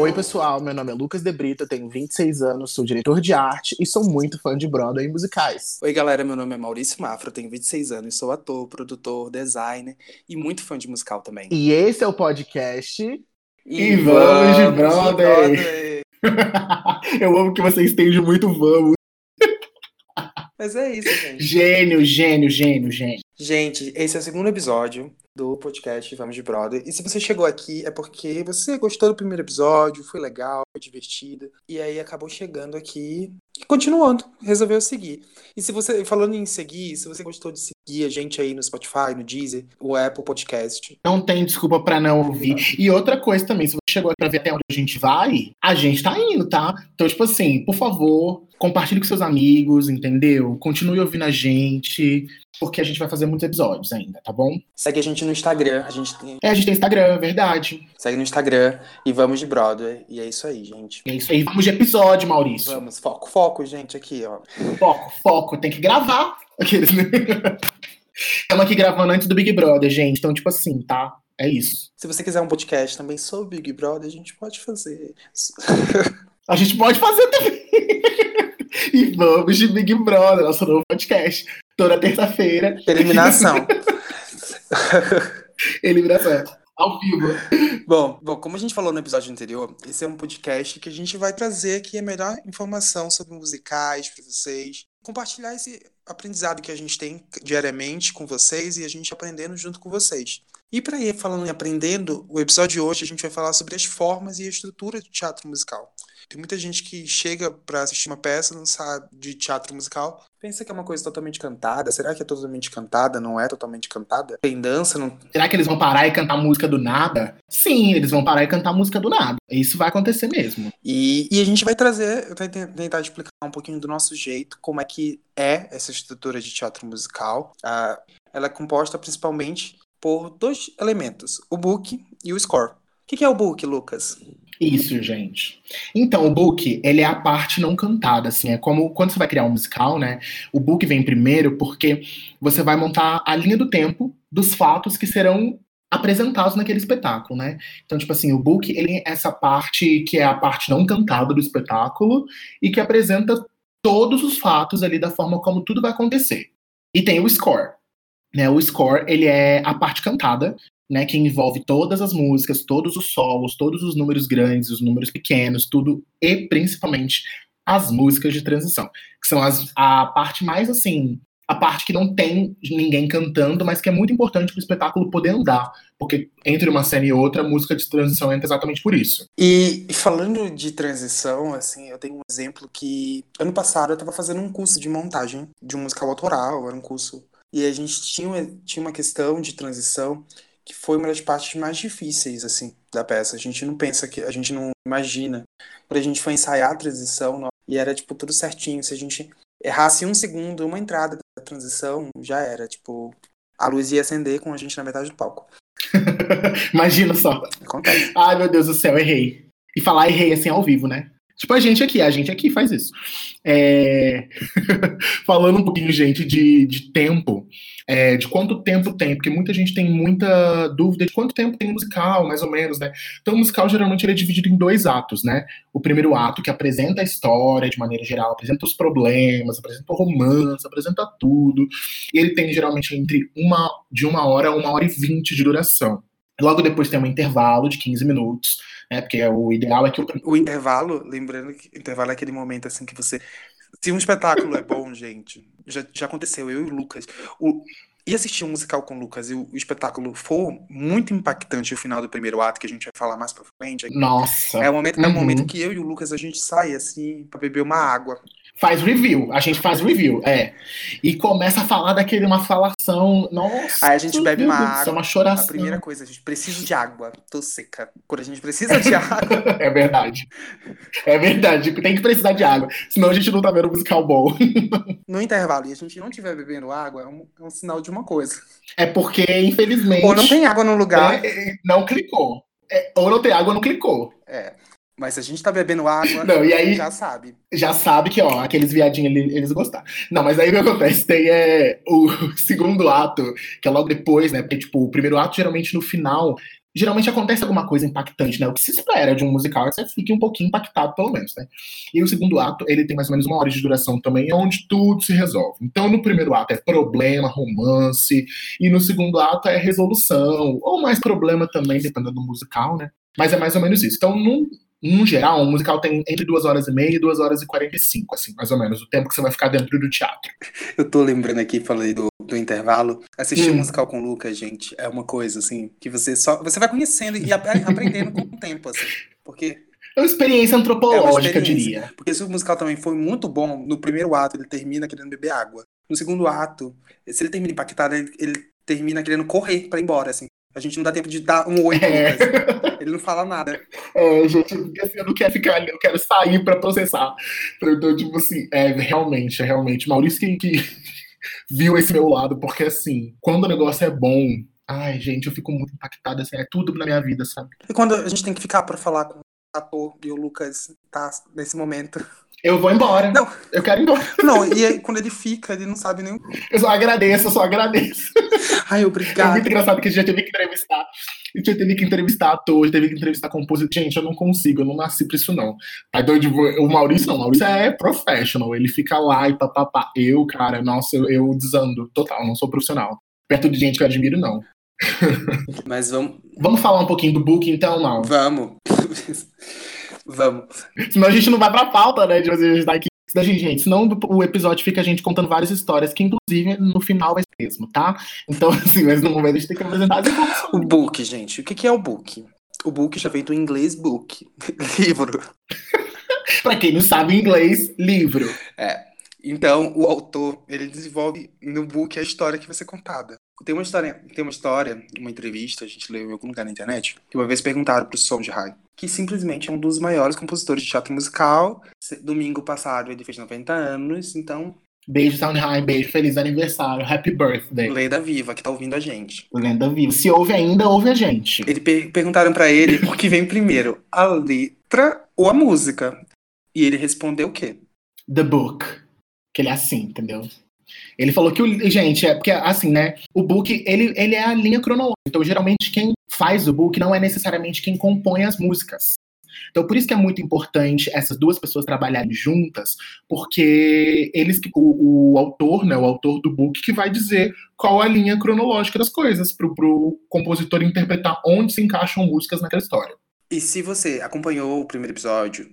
Oi, pessoal. Meu nome é Lucas De Brito, tenho 26 anos, sou diretor de arte e sou muito fã de Broadway e musicais. Oi, galera. Meu nome é Maurício Mafra, tenho 26 anos, sou ator, produtor, designer e muito fã de musical também. E esse é o podcast. E, vamos de Broadway! Eu amo que você estende muito vamos. Mas é isso, gente. Gênio, gênio, gênio, gênio. Gente, esse é o segundo episódio do podcast Vamos de Brother. E se você chegou aqui é porque você gostou do primeiro episódio, foi legal, foi divertido. E aí acabou chegando aqui e continuando, resolveu seguir. E se você, falando em seguir, se você gostou de seguir a gente aí no Spotify, no Deezer, o Apple Podcast. Não tem desculpa para não ouvir. E outra coisa também, se você chegou aqui pra ver até onde a gente vai, a gente tá indo, tá? Então, tipo assim, por favor, compartilhe com seus amigos, entendeu? Continue ouvindo a gente, porque a gente vai fazer muitos episódios ainda, tá bom? Segue a gente no Instagram, a gente tem... É, a gente tem Instagram, é verdade. Segue no Instagram e vamos de Broadway. E é isso aí, gente. É isso aí, vamos de episódio, Maurício. Vamos, foco, foco, gente, aqui, ó. Foco, foco, tem que gravar. Aqueles, né? Estamos aqui gravando antes do Big Brother, gente. Então, tipo assim, tá? É isso. Se você quiser um podcast também sobre Big Brother, a gente pode fazer. A gente pode fazer também. e vamos de Big Brother, nosso novo podcast. Toda terça-feira. Eliminação. Eliminação. Ao vivo. Bom, bom, como a gente falou no episódio anterior, esse é um podcast que a gente vai trazer aqui a melhor informação sobre musicais para vocês. Compartilhar esse aprendizado que a gente tem diariamente com vocês e a gente aprendendo junto com vocês. E para ir falando em aprendendo, o episódio de hoje a gente vai falar sobre as formas e a estrutura do teatro musical. Tem muita gente que chega para assistir uma peça, não sabe de teatro musical, pensa que é uma coisa totalmente cantada. Será que é totalmente cantada? Não é totalmente cantada? Tem dança? Não... Será que eles vão parar e cantar música do nada? Sim, eles vão parar e cantar música do nada. Isso vai acontecer mesmo. E, e a gente vai trazer, eu vou tentar explicar um pouquinho do nosso jeito, como é que é essa estrutura de teatro musical. Uh, ela é composta principalmente por dois elementos, o book e o score. O que é o book, Lucas? Isso, gente. Então, o book, ele é a parte não cantada, assim, é como quando você vai criar um musical, né? O book vem primeiro porque você vai montar a linha do tempo dos fatos que serão apresentados naquele espetáculo, né? Então, tipo assim, o book, ele é essa parte que é a parte não cantada do espetáculo e que apresenta todos os fatos ali da forma como tudo vai acontecer. E tem o score, né? O score, ele é a parte cantada, né, que envolve todas as músicas, todos os solos, todos os números grandes, os números pequenos, tudo, e principalmente as músicas de transição, que são as, a parte mais assim, a parte que não tem ninguém cantando, mas que é muito importante para o espetáculo poder andar, porque entre uma cena e outra, a música de transição entra exatamente por isso. E, falando de transição, assim, eu tenho um exemplo que ano passado eu estava fazendo um curso de montagem de um musical autoral, era um curso e a gente tinha, tinha uma questão de transição que foi uma das partes mais difíceis, assim, da peça. A gente não pensa que, a gente não imagina. Quando a gente foi ensaiar a transição, e era, tipo, tudo certinho. Se a gente errasse um segundo, uma entrada da transição, já era, tipo, a luz ia acender com a gente na metade do palco. Imagina só. Acontece. Ai, meu Deus do céu, errei. E falar errei assim ao vivo, né? Tipo a gente aqui, a gente aqui faz isso. É... Falando um pouquinho, gente, de, de tempo, é, de quanto tempo tem, porque muita gente tem muita dúvida de quanto tempo tem um musical, mais ou menos, né? Então, o musical geralmente ele é dividido em dois atos, né? O primeiro ato, que apresenta a história de maneira geral, apresenta os problemas, apresenta o romance, apresenta tudo. E ele tem geralmente entre uma, de uma hora a uma hora e vinte de duração. Logo depois tem um intervalo de 15 minutos, né? Porque o ideal é que o... o intervalo, lembrando que o intervalo é aquele momento assim que você se um espetáculo é bom, gente, já, já aconteceu, eu e o Lucas. O, e assistir um musical com o Lucas e o, espetáculo for muito impactante o final do primeiro ato, que a gente vai falar mais pra frente. Nossa. É o momento, uhum. é o momento que eu e o Lucas a gente sai assim pra beber uma água faz review, a gente faz review, é. E começa a falar daquele uma falação, nossa. Aí a gente bebe uma água. É uma choração. A primeira coisa, a gente precisa de água, tô seca. Quando a gente precisa de água. é verdade. É verdade, tem que precisar de água, senão a gente não tá vendo musical bom. no intervalo e a gente não estiver bebendo água, é um, é um, sinal de uma coisa. É porque, infelizmente. Ou não tem água no lugar. É, não clicou. É, ou não tem água, não clicou. É. Mas se a gente tá bebendo água, não, e aí, já sabe. Já sabe que, ó, aqueles viadinhos eles, eles gostaram. Não, mas aí o que acontece? Tem é, o segundo ato, que é logo depois, né? Porque, tipo, o primeiro ato, geralmente, no final, geralmente acontece alguma coisa impactante, né? O que se espera de um musical é que você fique um pouquinho impactado, pelo menos, né? E o segundo ato, ele tem mais ou menos uma hora de duração também, onde tudo se resolve. Então, no primeiro ato é problema, romance, e no segundo ato é resolução, ou mais problema também, dependendo do musical, né? Mas é mais ou menos isso. Então, num, no geral, um musical tem entre duas horas e meia e duas horas e quarenta e cinco, assim, mais ou menos, o tempo que você vai ficar dentro do teatro. Eu tô lembrando aqui, falei do, do intervalo. Assistir hum. um musical com o Lucas, gente, é uma coisa, assim, que você só. Você vai conhecendo e aprendendo com o tempo, assim. Porque. É uma experiência antropológica, é experiência, diria. Porque se o musical também foi muito bom, no primeiro ato ele termina querendo beber água. No segundo ato, se ele termina impactado, ele, ele termina querendo correr para ir embora, assim. A gente não dá tempo de dar um oi é. Ele não fala nada. É, gente, assim, eu não quero ficar ali, eu quero sair pra processar. Então, tipo assim, é realmente, é realmente. Maurício que, que viu esse meu lado, porque assim, quando o negócio é bom, ai, gente, eu fico muito impactada, assim, é tudo na minha vida, sabe? E quando a gente tem que ficar pra falar com o ator e o Lucas tá nesse momento. Eu vou embora. Não. Eu quero ir embora. Não, e aí, quando ele fica, ele não sabe nem. Eu só agradeço, eu só agradeço. Ai, obrigado. É muito engraçado que a gente já teve que entrevistar. A gente já teve que entrevistar ator, teve que entrevistar compositor. Gente, eu não consigo, eu não nasci pra isso, não. Então, tipo, o Maurício não, o Maurício é professional, ele fica lá e papapá. Eu, cara, nossa, eu, eu desando total, não sou profissional. Perto de gente que eu admiro, não. Mas vamos. Vamos falar um pouquinho do book, então, não? Vamos. Vamos. Senão a gente não vai pra pauta, né? De a gente tá aqui. Gente, senão o episódio fica a gente contando várias histórias, que inclusive no final vai ser mesmo, tá? Então, assim, mas no momento a gente tem que apresentar as informações. O book, gente. O que é o book? O book já vem do inglês book. livro. pra quem não sabe inglês, livro. É. Então, o autor, ele desenvolve no book a história que vai ser contada. Tem uma história, tem uma história, uma entrevista, a gente leu em algum lugar na internet, que uma vez perguntaram pro Som de Rai, que simplesmente é um dos maiores compositores de teatro musical. Domingo passado ele fez 90 anos, então Beijo, Soundheim, beijo, feliz aniversário, happy birthday. Lenda Viva, que tá ouvindo a gente. Lenda Viva. Se ouve ainda, ouve a gente. Ele per perguntaram para ele o que vem primeiro, a letra ou a música? E ele respondeu o quê? The book. Que ele é assim, entendeu? Ele falou que o. Gente, é porque assim, né? O book, ele, ele é a linha cronológica. Então, geralmente, quem faz o book não é necessariamente quem compõe as músicas. Então, por isso que é muito importante essas duas pessoas trabalharem juntas, porque eles, o, o autor, né, o autor do book, que vai dizer qual a linha cronológica das coisas, para o compositor interpretar onde se encaixam músicas naquela história. E se você acompanhou o primeiro episódio,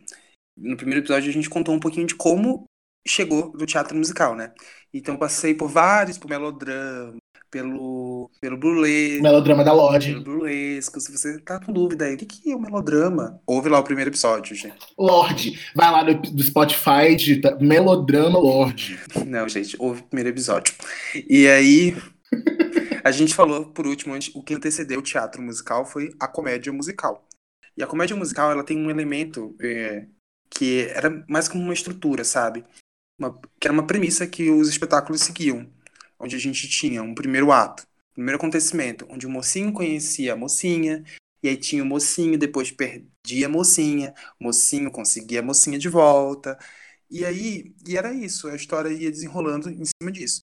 no primeiro episódio a gente contou um pouquinho de como chegou do teatro musical, né? Então passei por vários, por melodrama, pelo, pelo burlesco. Melodrama da Lorde. Pelo burlesco. Se você tá com dúvida aí, o que é o melodrama? Ouve lá o primeiro episódio, gente. Lorde. Vai lá no, do Spotify, digita Melodrama Lorde. Não, gente, ouve o primeiro episódio. E aí, a gente falou, por último, o que antecedeu o teatro musical foi a comédia musical. E a comédia musical, ela tem um elemento é, que era mais como uma estrutura, sabe? Uma, que era uma premissa que os espetáculos seguiam onde a gente tinha um primeiro ato, primeiro acontecimento, onde o mocinho conhecia a mocinha, e aí tinha o mocinho, depois perdia a mocinha, o mocinho conseguia a mocinha de volta. E aí, e era isso, a história ia desenrolando em cima disso.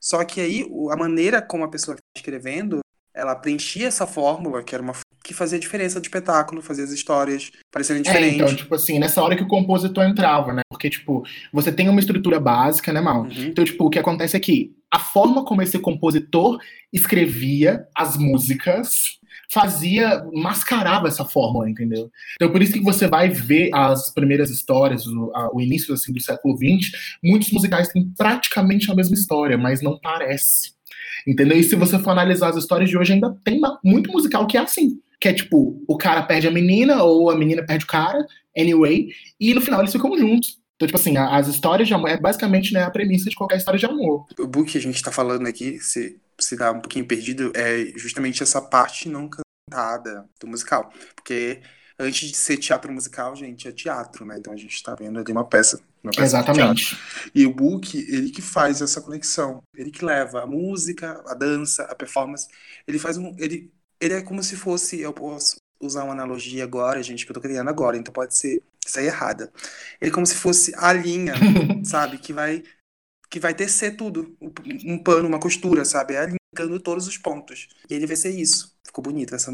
Só que aí, a maneira como a pessoa estava escrevendo, ela preenchia essa fórmula, que era uma que fazia diferença do espetáculo, fazia as histórias parecerem diferentes. É, então, tipo assim, nessa hora que o compositor entrava, né? Porque, tipo, você tem uma estrutura básica, né, Mal? Uhum. Então, tipo, o que acontece aqui? É a forma como esse compositor escrevia as músicas fazia, mascarava essa fórmula, entendeu? Então, por isso que você vai ver as primeiras histórias, o, a, o início assim, do século XX, muitos musicais têm praticamente a mesma história, mas não parece. Entendeu? E se você for analisar as histórias de hoje, ainda tem muito musical que é assim. Que é tipo, o cara perde a menina, ou a menina perde o cara, anyway, e no final eles ficam juntos. Então, tipo assim, as histórias de amor é basicamente né, a premissa de qualquer história de amor. O book que a gente tá falando aqui, se, se dá um pouquinho perdido, é justamente essa parte não cantada do musical. Porque antes de ser teatro musical, gente, é teatro, né? Então a gente tá vendo ali uma peça. Uma peça Exatamente. E o book, ele que faz essa conexão. Ele que leva a música, a dança, a performance. Ele faz um. Ele, ele é como se fosse. Eu posso usar uma analogia agora, gente, que eu tô criando agora, então pode ser sair errada. Ele é como se fosse a linha, sabe? Que vai que vai tecer tudo. Um pano, uma costura, sabe? É linkando todos os pontos. E ele vai ser isso ficou bonito essa.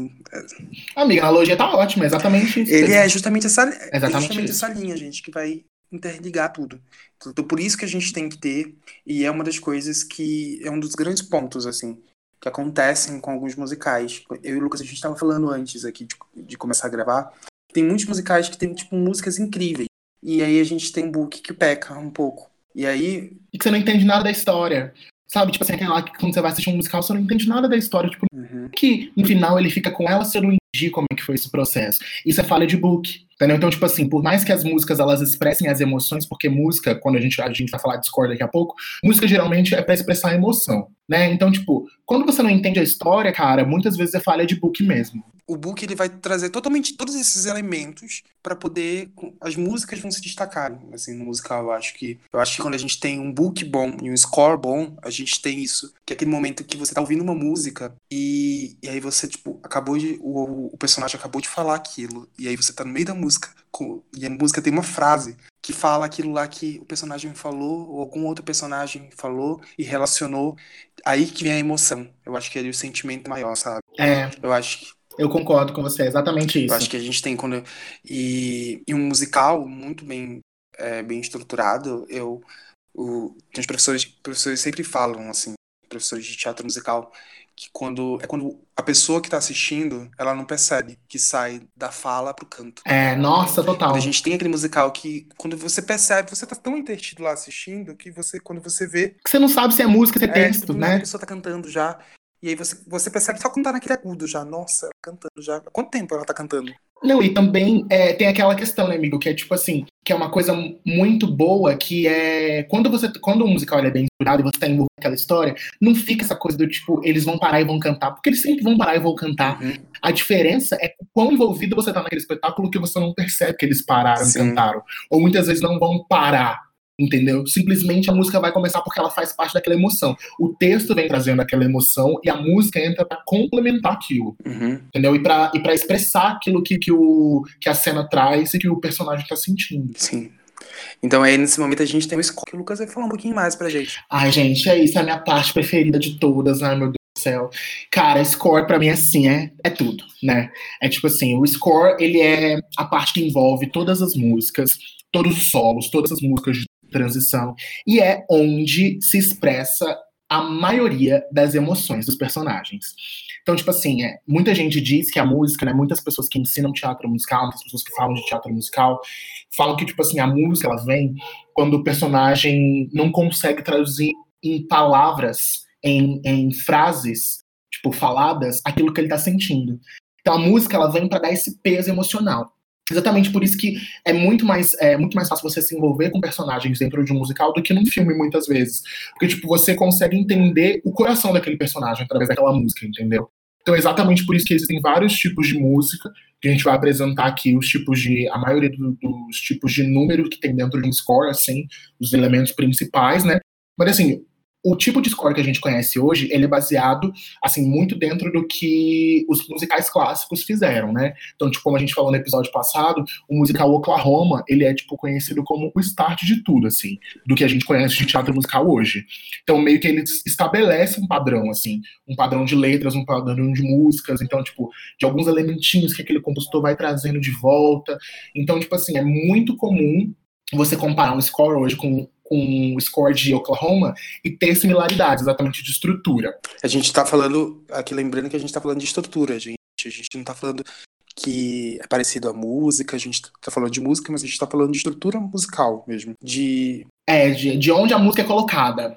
Amiga, a analogia tá ótima, exatamente isso. Ele é justamente essa, é Exatamente justamente isso. essa linha, gente, que vai interligar tudo. Então, por isso que a gente tem que ter, e é uma das coisas que é um dos grandes pontos, assim, que acontecem com alguns musicais. Eu e o Lucas, a gente estava falando antes aqui de, de começar a gravar. Tem muitos musicais que tem, tipo, músicas incríveis. E aí a gente tem book que peca um pouco. E aí. E que você não entende nada da história. Sabe, tipo assim, aquela que quando você vai assistir um musical, você não entende nada da história. Tipo, Uhum. que no final ele fica com ela se eu não entendi como é que foi esse processo. Isso é falha de book. Entendeu? Então, tipo assim, por mais que as músicas elas expressem as emoções, porque música, quando a gente, a gente vai falar de score daqui a pouco, música geralmente é pra expressar a emoção, né? Então, tipo, quando você não entende a história, cara, muitas vezes é falha de book mesmo. O book ele vai trazer totalmente todos esses elementos para poder as músicas vão se destacar assim no musical eu acho que eu acho que quando a gente tem um book bom e um score bom a gente tem isso que é aquele momento que você tá ouvindo uma música e, e aí você tipo acabou de o, o personagem acabou de falar aquilo e aí você tá no meio da música com, e a música tem uma frase que fala aquilo lá que o personagem falou ou algum outro personagem falou e relacionou aí que vem a emoção. Eu acho que é o sentimento maior sabe? É, eu acho que eu concordo com você, é exatamente isso. eu acho que a gente tem quando e, e um musical muito bem é, bem estruturado. Eu o, tem os professores professores sempre falam assim, professores de teatro musical que quando é quando a pessoa que está assistindo ela não percebe que sai da fala pro canto. É, nossa, total. Quando a gente tem aquele musical que quando você percebe você tá tão entretido lá assistindo que você quando você vê Você não sabe se é música, se é é, texto, nada a né? pessoa tá cantando já e aí você, você percebe só quando tá naquele agudo já. Nossa, ela cantando já. Há quanto tempo ela tá cantando? Não, e também é, tem aquela questão, né, amigo, que é tipo assim, que é uma coisa muito boa, que é quando você, quando o musical é bem estruturado e você tá envolvido naquela história, não fica essa coisa do tipo, eles vão parar e vão cantar, porque eles sempre vão parar e vão cantar. Uhum. A diferença é quão envolvido você tá naquele espetáculo que você não percebe que eles pararam e Sim. cantaram. Ou muitas vezes não vão parar. Entendeu? Simplesmente a música vai começar porque ela faz parte daquela emoção. O texto vem trazendo aquela emoção e a música entra pra complementar aquilo Uhum. entendeu? E pra, e pra expressar aquilo que, que, o, que a cena traz e que o personagem tá sentindo. Sim. Então aí nesse momento a gente tem o score que o Lucas vai falar um pouquinho mais pra gente. Ai, gente, é isso, é a minha parte preferida de todas, ai meu Deus do céu. Cara, score pra mim assim é, é tudo, né? É tipo assim, o score, ele é a parte que envolve todas as músicas, todos os solos, todas as músicas de transição, e é onde se expressa a maioria das emoções dos personagens. Então, tipo assim, é, muita gente diz que a música, né? Muitas pessoas que ensinam teatro musical, muitas pessoas que falam de teatro musical, falam que, tipo assim, a música ela vem quando o personagem não consegue traduzir em palavras, em, em frases, tipo, faladas, aquilo que ele tá sentindo. Então a música ela vem para dar esse peso emocional. Exatamente por isso que é muito mais é muito mais fácil você se envolver com personagens dentro de um musical do que num filme muitas vezes, porque tipo você consegue entender o coração daquele personagem através daquela música, entendeu? Então é exatamente por isso que existem vários tipos de música que a gente vai apresentar aqui os tipos de a maioria do- dos tipos de número que tem dentro de um score, assim, os elementos principais, né? Mas assim, o tipo de score que a gente conhece hoje, ele é baseado, assim, muito dentro do que os musicais clássicos fizeram, né? Então, tipo, como a gente falou no episódio passado, o musical Oklahoma, ele é, tipo, conhecido como o start de tudo, assim, do que a gente conhece de teatro musical hoje. Então, meio que ele estabelece um padrão, assim, um padrão de letras, um padrão de músicas, então, tipo, de alguns elementinhos que aquele compositor vai trazendo de volta. Então, tipo assim, é muito comum você comparar um score hoje com com o score de Oklahoma e ter similaridades exatamente de estrutura. A gente tá falando, aqui lembrando que a gente tá falando de estrutura, gente. A gente não tá falando que é parecido à música, a gente tá falando de música, mas a gente tá falando de estrutura musical mesmo. De. É, de, de onde a música é colocada.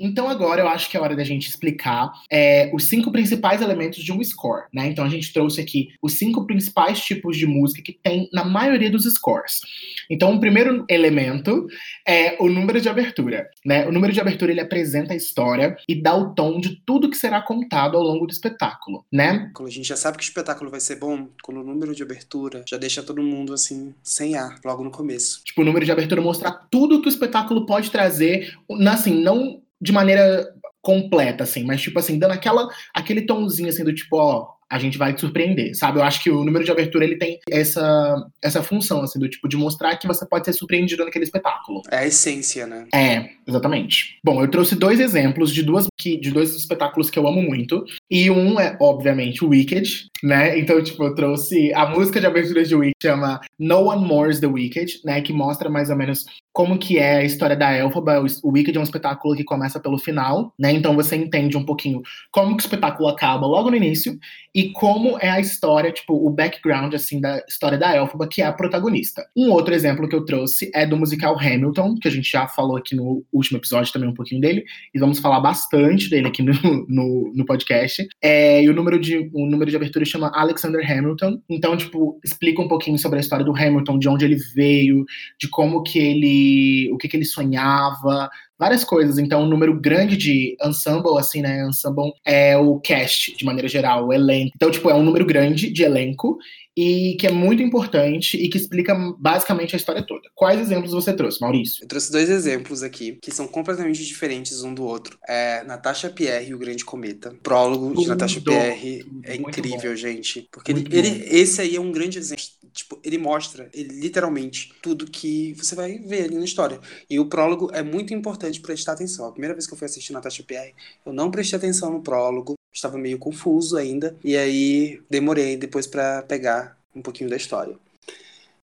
Então agora eu acho que é hora da gente explicar é, os cinco principais elementos de um score, né? Então a gente trouxe aqui os cinco principais tipos de música que tem na maioria dos scores. Então o primeiro elemento é o número de abertura, né? O número de abertura ele apresenta a história e dá o tom de tudo que será contado ao longo do espetáculo, né? Quando a gente já sabe que o espetáculo vai ser bom, quando o número de abertura já deixa todo mundo assim, sem ar, logo no começo. Tipo, o número de abertura mostrar tudo que o espetáculo pode trazer, assim, não de maneira completa, assim, mas tipo assim, dando aquela, aquele tomzinho assim do tipo, ó, a gente vai te surpreender, sabe? Eu acho que o número de abertura ele tem essa, essa função, assim, do tipo, de mostrar que você pode ser surpreendido naquele espetáculo. É a essência, né? É, exatamente. Bom, eu trouxe dois exemplos de duas de dois espetáculos que eu amo muito. E um é, obviamente, Wicked, né? Então, tipo, eu trouxe a música de abertura de Wicked, chama No One More's the Wicked, né? Que mostra mais ou menos como que é a história da Elphaba. O Wicked é um espetáculo que começa pelo final, né? Então você entende um pouquinho como que o espetáculo acaba logo no início e como é a história, tipo, o background, assim, da história da Elphaba, que é a protagonista. Um outro exemplo que eu trouxe é do musical Hamilton, que a gente já falou aqui no último episódio também um pouquinho dele, e vamos falar bastante dele aqui no, no, no podcast. É, e o número, de, o número de abertura chama Alexander Hamilton. Então, tipo, explica um pouquinho sobre a história do Hamilton, de onde ele veio, de como que ele. o que, que ele sonhava, várias coisas. Então, um número grande de ensemble, assim, né? Ensemble é o cast, de maneira geral, o elenco. Então, tipo, é um número grande de elenco e que é muito importante e que explica basicamente a história toda. Quais exemplos você trouxe, Maurício? Eu trouxe dois exemplos aqui que são completamente diferentes um do outro. É Natasha Pierre e o Grande Cometa. O prólogo de Natasha Pierre é incrível, bom. gente. Porque ele, ele, esse aí é um grande exemplo. Tipo, ele mostra, ele literalmente, tudo que você vai ver ali na história. E o prólogo é muito importante prestar atenção. A primeira vez que eu fui assistir Natasha Pierre, eu não prestei atenção no prólogo estava meio confuso ainda, e aí demorei depois para pegar um pouquinho da história.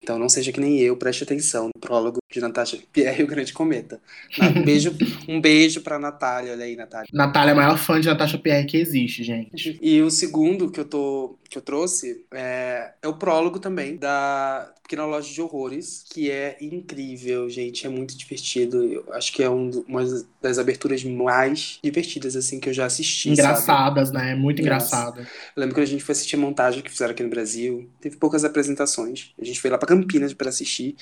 Então não seja que nem eu, preste atenção no prólogo de Natasha Pierre e o Grande Cometa. Um beijo, um beijo pra Natália, olha aí, Natália. Natália é a maior fã de Natasha Pierre que existe, gente. E o segundo que eu tô que eu trouxe é, é o prólogo também da Pequena Loja de Horrores, que é incrível, gente. É muito divertido. Eu acho que é um, uma das aberturas mais divertidas, assim, que eu já assisti. Engraçadas, sabe? né? Muito engraçada. Eu lembro que a gente foi assistir a montagem que fizeram aqui no Brasil. Teve poucas apresentações. A gente foi lá pra Campinas para assistir.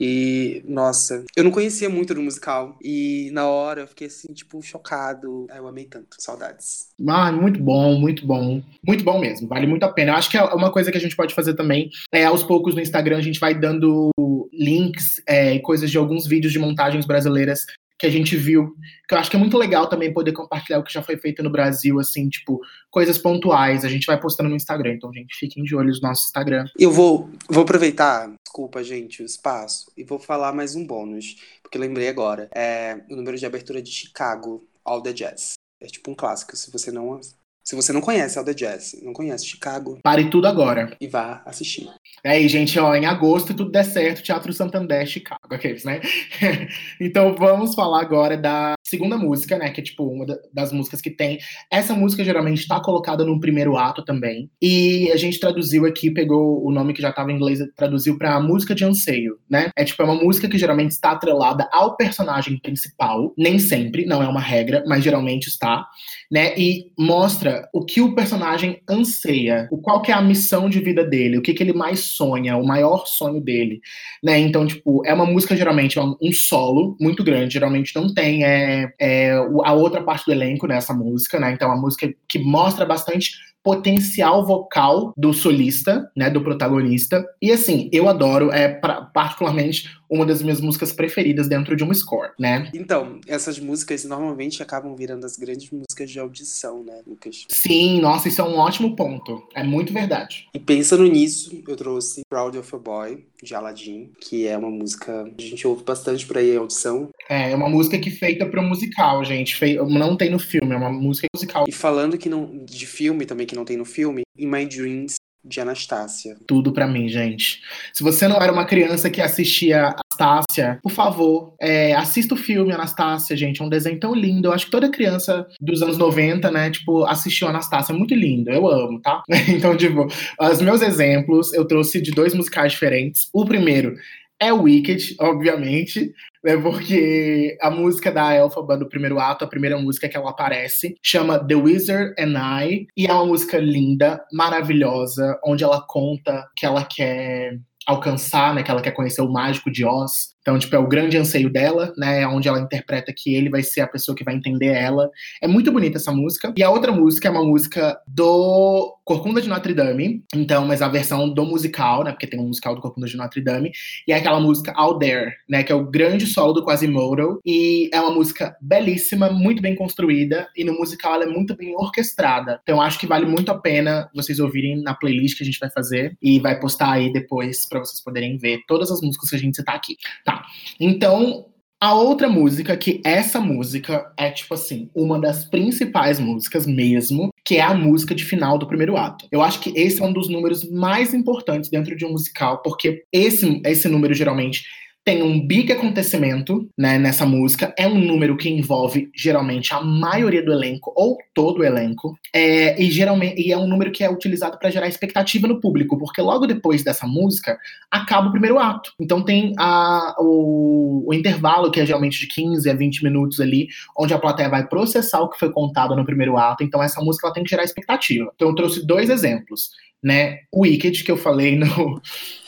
E, nossa, eu não conhecia muito do musical. E na hora eu fiquei assim, tipo, chocado. Eu amei tanto. Saudades. Ah, muito bom, muito bom. Muito bom mesmo. Vale muito a pena. Eu acho que é uma coisa que a gente pode fazer também é aos poucos no Instagram a gente vai dando links, é, coisas de alguns vídeos de montagens brasileiras que a gente viu, que eu acho que é muito legal também poder compartilhar o que já foi feito no Brasil, assim, tipo, coisas pontuais. A gente vai postando no Instagram, então, gente, fiquem de olho no nosso Instagram. Eu vou, vou aproveitar, desculpa, gente, o espaço, e vou falar mais um bônus, porque lembrei agora. É o número de abertura de Chicago, All the Jazz. É tipo um clássico, se você não se você não conhece All the Jazz, não conhece Chicago, pare tudo agora e vá assistir. É aí, gente, ó, em agosto, tudo der certo, Teatro Santander, Chicago, aqueles, né? então vamos falar agora da segunda música, né? Que é tipo uma das músicas que tem. Essa música geralmente está colocada no primeiro ato também. E a gente traduziu aqui, pegou o nome que já estava em inglês, traduziu para música de anseio, né? É tipo é uma música que geralmente está atrelada ao personagem principal, nem sempre, não é uma regra, mas geralmente está, né? E mostra o que o personagem anseia, o qual que é a missão de vida dele, o que que ele mais sonha, o maior sonho dele, né? Então, tipo, é uma música geralmente é um solo muito grande, geralmente não tem é é, a outra parte do elenco nessa música, né? Então, a música que mostra bastante potencial vocal do solista, né, do protagonista. E assim, eu adoro, é pra, particularmente uma das minhas músicas preferidas dentro de um score, né? Então, essas músicas normalmente acabam virando as grandes músicas de audição, né, Lucas? Sim, nossa, isso é um ótimo ponto. É muito verdade. E pensando nisso, eu trouxe Proud of a Boy, de Aladdin, que é uma música que a gente ouve bastante por aí em audição. É, é uma música que é feita para um musical, gente. Não tem no filme, é uma música musical. E falando que não de filme também que não tem no filme, In My Dreams de Anastácia. Tudo para mim, gente. Se você não era uma criança que assistia Anastácia, por favor, é, assista o filme Anastácia, gente. É um desenho tão lindo. Eu acho que toda criança dos anos 90, né, tipo, assistiu Anastácia. É muito lindo. Eu amo, tá? então, tipo, os meus exemplos eu trouxe de dois musicais diferentes. O primeiro é Wicked, obviamente, né, porque a música da Elphaba do primeiro ato, a primeira música que ela aparece, chama The Wizard and I, e é uma música linda, maravilhosa, onde ela conta que ela quer alcançar, né, que ela quer conhecer o mágico de Oz, Então, tipo, é o grande anseio dela, né? Onde ela interpreta que ele vai ser a pessoa que vai entender ela. É muito bonita essa música. E a outra música é uma música do Corcunda de Notre Dame. Então, mas a versão do musical, né? Porque tem um musical do Corcunda de Notre Dame. E é aquela música Out There, né? Que é o grande solo do Quasimodo. E é uma música belíssima, muito bem construída. E no musical ela é muito bem orquestrada. Então, acho que vale muito a pena vocês ouvirem na playlist que a gente vai fazer. E vai postar aí depois para vocês poderem ver todas as músicas que a gente citar aqui. Tá. Então, a outra música, que essa música é, tipo assim, uma das principais músicas mesmo, que é a música de final do primeiro ato. Eu acho que esse é um dos números mais importantes dentro de um musical, porque esse, esse número geralmente tem um big acontecimento né, nessa música. É um número que envolve geralmente a maioria do elenco ou todo o elenco. É, e geralmente e é um número que é utilizado para gerar expectativa no público, porque logo depois dessa música acaba o primeiro ato. Então tem a, o, o intervalo, que é geralmente de 15 a 20 minutos ali, onde a plateia vai processar o que foi contado no primeiro ato. Então essa música ela tem que gerar expectativa. Então eu trouxe dois exemplos né? O Wicked, que eu falei no,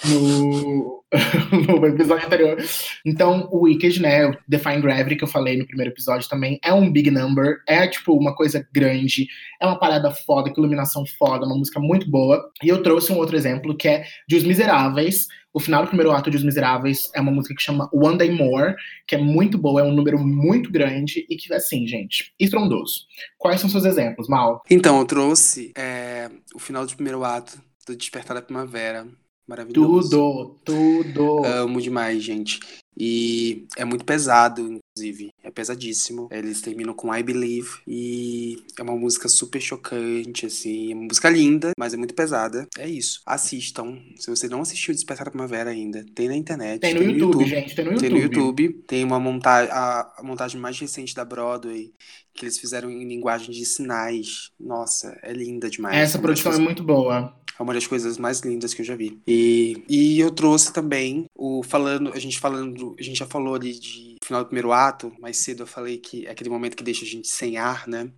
no, no, episódio anterior. Então, o Wicked, né? O Define Gravity, que eu falei no primeiro episódio também, é um big number, é tipo uma coisa grande, é uma parada foda, com iluminação foda, uma música muito boa. E eu trouxe um outro exemplo que é de Os Miseráveis, o final do primeiro ato de Os Miseráveis é uma música que chama One Day More, que é muito boa, é um número muito grande e que, assim, gente, estrondoso. Quais são seus exemplos, Mal? Então, eu trouxe é, o final do primeiro ato do Despertar da Primavera. Maravilhoso. Tudo, tudo. Amo demais, gente. E é muito pesado, inclusive. É pesadíssimo. Eles terminam com I Believe. E é uma música super chocante, assim. É uma música linda, mas é muito pesada. É isso. Assistam. Se você não assistiu Despertar da Primavera ainda, tem na internet. Tem no, tem YouTube, YouTube, gente. Tem no YouTube. Tem no YouTube. Tem uma montagem. A, a montagem mais recente da Broadway. Que eles fizeram em linguagem de sinais. Nossa, é linda demais. Essa produção é muito boa. É uma das coisas mais lindas que eu já vi. E, e eu trouxe também o falando, a gente falando, a gente já falou ali de final do primeiro ato, mais cedo eu falei que é aquele momento que deixa a gente sem ar, né?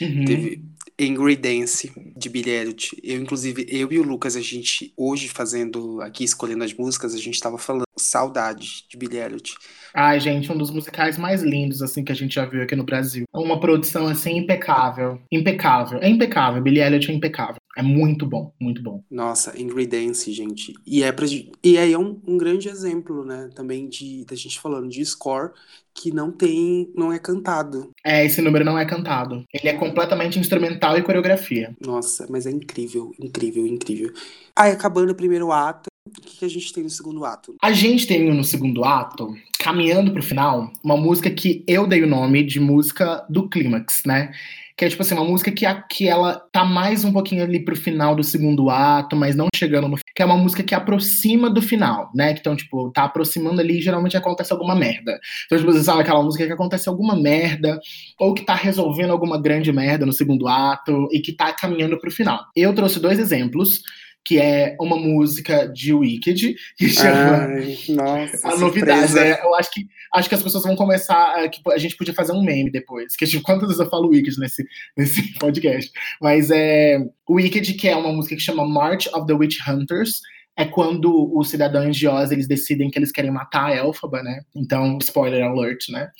Uhum. Teve Angry Dance de Billie Elliot. Eu, inclusive, eu e o Lucas, a gente, hoje fazendo aqui, escolhendo as músicas, a gente tava falando saudade de Billie Elliot. Ai, gente, um dos musicais mais lindos, assim, que a gente já viu aqui no Brasil. Uma produção, assim, impecável. Impecável. É impecável. Billie Elliot é impecável. É muito bom, muito bom. Nossa, Ingrid Dance, gente. E é pra, e aí é um, um grande exemplo, né, também de da gente falando de score que não tem, não é cantado. É, esse número não é cantado. Ele é completamente instrumental e coreografia. Nossa, mas é incrível, incrível, incrível. Aí acabando o primeiro ato, o que, que a gente tem no segundo ato? A gente tem no segundo ato, caminhando pro final, uma música que eu dei o nome de música do clímax, né? que é tipo assim, uma música que, a, que ela tá mais um pouquinho ali pro final do segundo ato, mas não chegando no que é uma música que aproxima do final, né? Então, tipo, tá aproximando ali e geralmente acontece alguma merda. Então, tipo, você sabe aquela música que acontece alguma merda, ou que tá resolvendo alguma grande merda no segundo ato e que tá caminhando pro final. Eu trouxe dois exemplos que é uma música de Wicked, que chama Ai, nossa, A Novidade. É, eu acho que, acho que as pessoas vão começar. A, que a gente podia fazer um meme depois. Que, tipo, quantas vezes eu falo Wicked nesse, nesse podcast? Mas é. Wicked, que é uma música que chama March of the Witch Hunters é quando os cidadãos de Oz eles decidem que eles querem matar a Elfaba, né? Então, spoiler alert, né?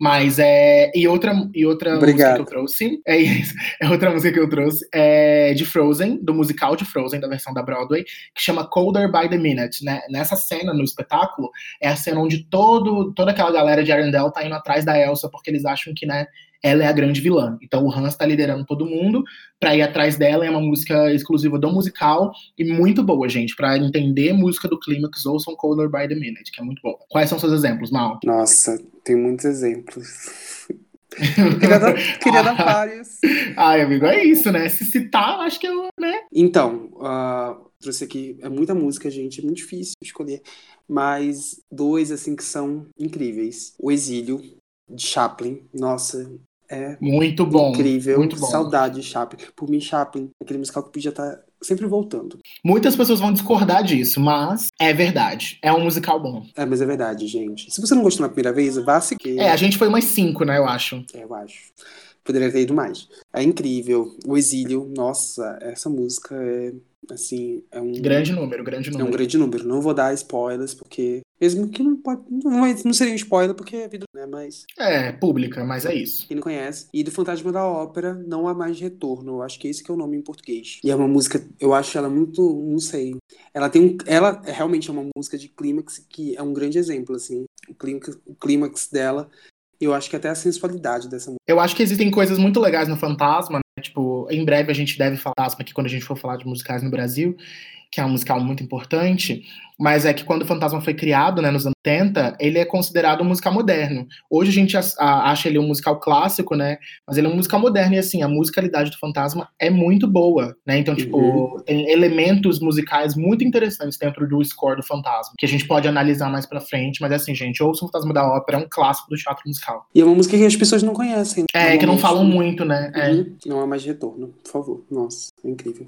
Mas é. E outra, e outra música que eu trouxe. É isso. É outra música que eu trouxe. É de Frozen, do musical de Frozen, da versão da Broadway, que chama Colder by the Minute, né? Nessa cena, no espetáculo, é a cena onde todo, toda aquela galera de Arendelle tá indo atrás da Elsa, porque eles acham que, né? Ela é a grande vilã. Então o Hans está liderando todo mundo para ir atrás dela. É uma música exclusiva do musical e muito boa, gente. Para entender música do Clímax, ouçam Color by the Minute, que é muito boa. Quais são seus exemplos, Mal? Nossa, tem muitos exemplos. queria dar, queria dar vários. Ai, amigo, é isso, né? Se citar, acho que eu, né? Então, uh, trouxe aqui, é muita música, gente, é muito difícil escolher, mas dois, assim, que são incríveis. O Exílio, de Chaplin, nossa, é muito bom. Incrível. Muito bom. Saudade de Chaplin. Por mim, Chaplin, aquele musical que podia estar sempre voltando. Muitas pessoas vão discordar disso, mas é verdade. É um musical bom. É, mas é verdade, gente. Se você não gostou na primeira vez, vá seguir. É, a gente foi umas cinco, né, eu acho. É, eu acho. Poderia ter ido mais. É incrível. O Exílio, nossa, essa música é Assim, é um. Grande número, grande número. É um grande número. Não vou dar spoilers, porque. Mesmo que não pode. Não, não seria um spoiler, porque é vida, né? Mas. É, pública, mas é isso. Quem não conhece. E do Fantasma da Ópera, não há mais retorno. Eu acho que esse que é o nome em português. E é uma música, eu acho ela muito. Não sei. Ela tem um. Ela realmente é uma música de clímax que é um grande exemplo, assim. O clímax, o clímax dela. Eu acho que até a sensualidade dessa música. Eu acho que existem coisas muito legais no Fantasma, né? Tipo, em breve a gente deve falar aqui quando a gente for falar de musicais no Brasil, que é um musical muito importante, mas é que quando o Fantasma foi criado, né, nos anos 80, ele é considerado um musical moderno. Hoje a gente acha ele um musical clássico, né, mas ele é um musical moderno e, assim, a musicalidade do Fantasma é muito boa, né, então, tipo, Uhum. tem elementos musicais muito interessantes dentro do score do Fantasma, que a gente pode analisar mais pra frente, mas, assim, gente, ouça o Fantasma da Ópera, é um clássico do teatro musical. E é uma música que as pessoas não conhecem. É, que não falam muito, né, é. Uhum. Não há mais retorno, por favor. Nossa, é incrível.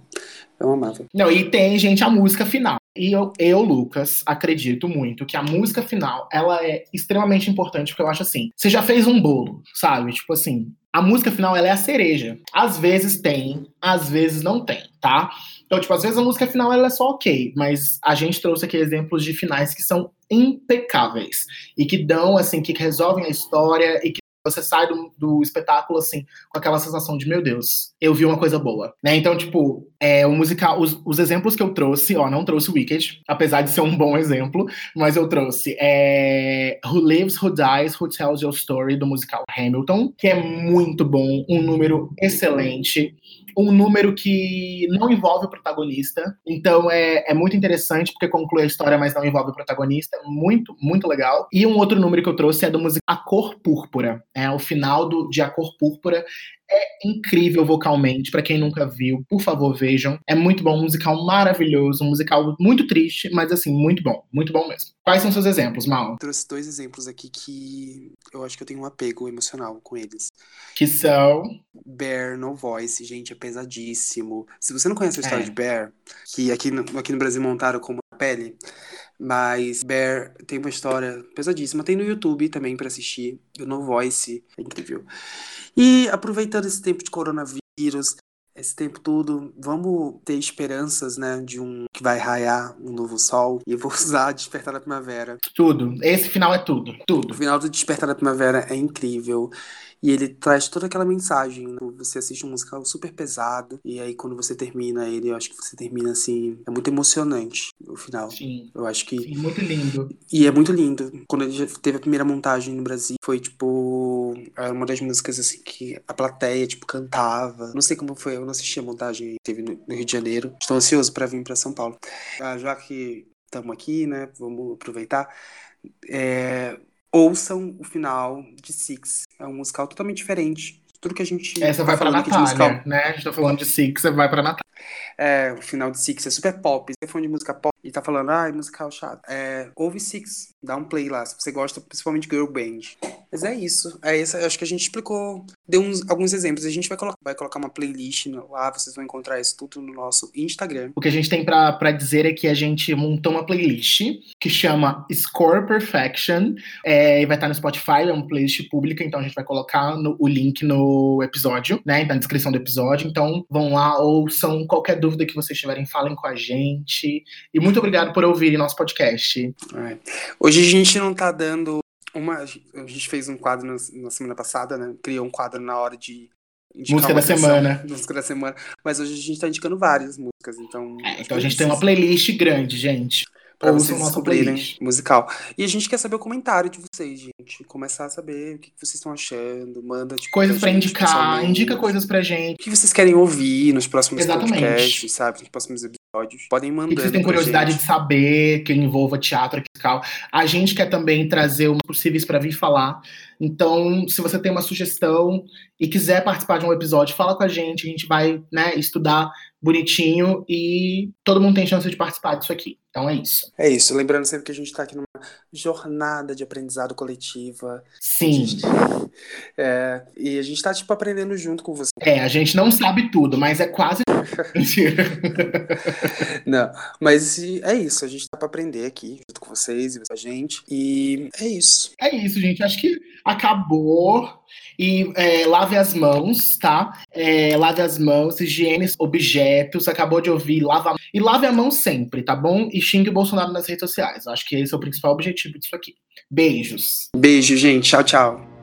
Eu amava. Não, e tem, gente, a música final. E eu, eu, Lucas, acredito muito que a música final, ela é extremamente importante, porque eu acho assim, você já fez um bolo, sabe? Tipo assim, a música final, ela é a cereja. Às vezes tem, às vezes não tem, tá? Então, tipo, às vezes a música final, ela é só ok, mas a gente trouxe aqui exemplos de finais que são impecáveis. E que dão, assim, que resolvem a história e que você sai do, do, espetáculo assim com aquela sensação de meu Deus, eu vi uma coisa boa, né? Então tipo é o musical, os, os, exemplos que eu trouxe, ó, não trouxe Wicked, apesar de ser um bom exemplo, mas eu trouxe é, Who Lives, Who Dies, Who Tells Your Story do musical Hamilton, que é muito bom, um número excelente. Um número que não envolve o protagonista, então é, é muito interessante porque conclui a história, mas não envolve o protagonista. Muito, muito legal. E um outro número que eu trouxe é do musical A Cor Púrpura. É o final do, de A Cor Púrpura é incrível vocalmente, para quem nunca viu, por favor vejam. É muito bom, um musical maravilhoso, um musical muito triste, mas assim, muito bom, muito bom mesmo. Quais são seus exemplos, Mal? Trouxe dois exemplos aqui que eu acho que eu tenho um apego emocional com eles. Que são Bear No Voice, gente, é pesadíssimo. Se você não conhece a história é. de Bear, que aqui no, aqui no Brasil montaram como a pele, mas Bear tem uma história pesadíssima. Tem no YouTube também para assistir. O No Voice é incrível. E aproveitando esse tempo de coronavírus, esse tempo todo, vamos ter esperanças, né, de um que vai raiar um novo sol. E vou usar Despertar da Primavera. Tudo. Esse final é tudo. Tudo. O final do Despertar da Primavera é incrível. E ele traz toda aquela mensagem. Né? Você assiste um musical super pesado. E aí, quando você termina ele, eu acho que você termina assim. É muito emocionante o final. Sim. Eu acho que. Sim, muito lindo. E é muito lindo. Quando ele teve a primeira montagem no Brasil, foi tipo. Era uma das músicas assim que a plateia, tipo, cantava. Não sei como foi, não assisti a montagem que teve no Rio de Janeiro. Estou ansioso para vir para São Paulo. Ah, já que estamos aqui, né? Vamos aproveitar. É, ouçam o final de Six. É um musical totalmente diferente. Tudo que a gente. Essa vai tá pra falando aqui de Natália, né? A gente tá falando de Six, você vai pra Natália. É, o final de Six é super pop. Você é fã de música pop e tá falando, ah, musical chato. É, ouve Six, dá um play lá, se você gosta principalmente girl band. Mas é isso. É isso, acho que a gente explicou, deu uns, alguns exemplos. A gente vai colocar, vai colocar uma playlist lá, vocês vão encontrar isso tudo no nosso Instagram. O que a gente tem pra, pra dizer é que a gente montou uma playlist que chama Score Perfection. É, e vai estar no Spotify, é uma playlist pública, então a gente vai colocar no, o link no episódio, né? Na descrição do episódio. Então vão lá, ouçam qualquer dúvida que vocês tiverem, falem com a gente. E muito obrigado por ouvirem nosso podcast. É. Hoje a gente não tá dando uma. A gente fez um quadro na, na semana passada, né? Criou um quadro na hora de. Música da canção, semana. Música da semana. Mas hoje a gente tá indicando várias músicas, então. É, então a gente tem uma playlist grande, gente. Pra Ouçam vocês descobrirem playlist. musical. E a gente quer saber o comentário de vocês, gente. Começar a saber o que vocês estão achando. Manda tipo, Coisas pra gente, indicar, indica coisas pra gente. O que vocês querem ouvir nos próximos Exatamente. podcasts, sabe? Nos próximos episódios. Podem O mandar. vocês têm curiosidade de saber que envolva teatro musical. A gente quer também trazer os possíveis para vir falar. Então, se você tem uma sugestão e quiser participar de um episódio, fala com a gente. A gente vai né, estudar bonitinho e todo mundo tem chance de participar disso aqui. Então é isso. É isso. Lembrando sempre que a gente tá aqui numa jornada de aprendizado coletiva. Sim. É, e a gente tá, tipo, aprendendo junto com você. É, a gente não sabe tudo, mas é quase. Mentira. Não, mas é isso. A gente tá pra aprender aqui junto com vocês e com a gente. E é isso. É isso, gente. Acho que, acabou. E é, lave as mãos, tá? É, lave as mãos, higiene objetos. Acabou de ouvir, lava E lave a mão sempre, tá bom? E xingue o Bolsonaro nas redes sociais. Acho que esse é o principal objetivo disso aqui. Beijos. Beijo, gente. Tchau, tchau.